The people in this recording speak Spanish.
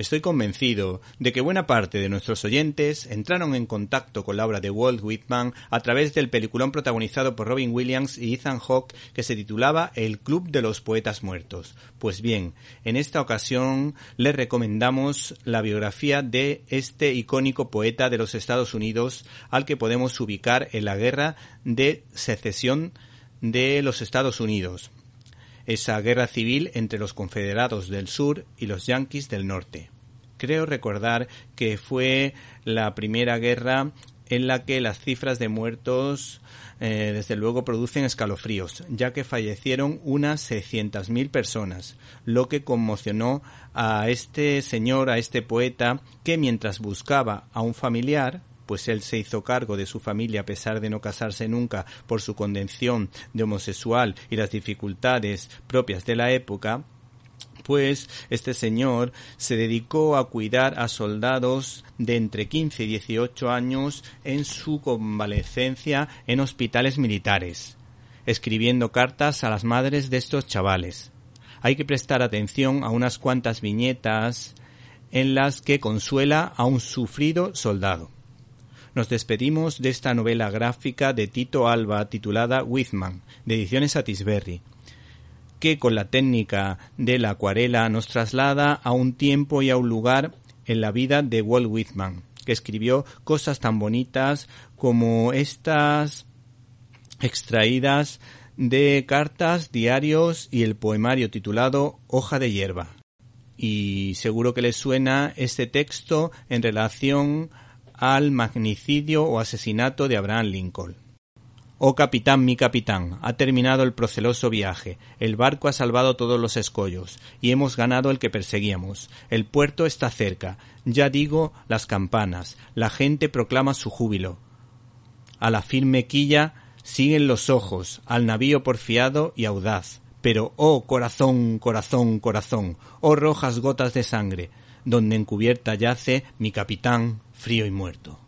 Estoy convencido de que buena parte de nuestros oyentes entraron en contacto con la obra de Walt Whitman a través del peliculón protagonizado por Robin Williams y Ethan Hawke que se titulaba El Club de los Poetas Muertos. Pues bien, en esta ocasión les recomendamos la biografía de este icónico poeta de los Estados Unidos al que podemos ubicar en la guerra de secesión de los Estados Unidos esa guerra civil entre los confederados del sur y los yanquis del norte. Creo recordar que fue la primera guerra en la que las cifras de muertos eh, desde luego producen escalofríos, ya que fallecieron unas 600.000 personas, lo que conmocionó a este señor, a este poeta, que mientras buscaba a un familiar, pues él se hizo cargo de su familia a pesar de no casarse nunca por su condición de homosexual y las dificultades propias de la época, pues este señor se dedicó a cuidar a soldados de entre 15 y 18 años en su convalecencia en hospitales militares, escribiendo cartas a las madres de estos chavales. Hay que prestar atención a unas cuantas viñetas en las que consuela a un sufrido soldado nos despedimos de esta novela gráfica de Tito Alba titulada Whitman, de Ediciones Satisberry, que con la técnica de la acuarela nos traslada a un tiempo y a un lugar en la vida de Walt Whitman, que escribió cosas tan bonitas como estas extraídas de cartas, diarios y el poemario titulado Hoja de hierba. Y seguro que les suena este texto en relación al magnicidio o asesinato de Abraham Lincoln. Oh capitán, mi capitán, ha terminado el proceloso viaje, el barco ha salvado todos los escollos, y hemos ganado el que perseguíamos. El puerto está cerca, ya digo las campanas, la gente proclama su júbilo. A la firme quilla siguen los ojos, al navío porfiado y audaz. Pero, oh corazón, corazón, corazón, oh rojas gotas de sangre, donde encubierta yace mi capitán frío y muerto.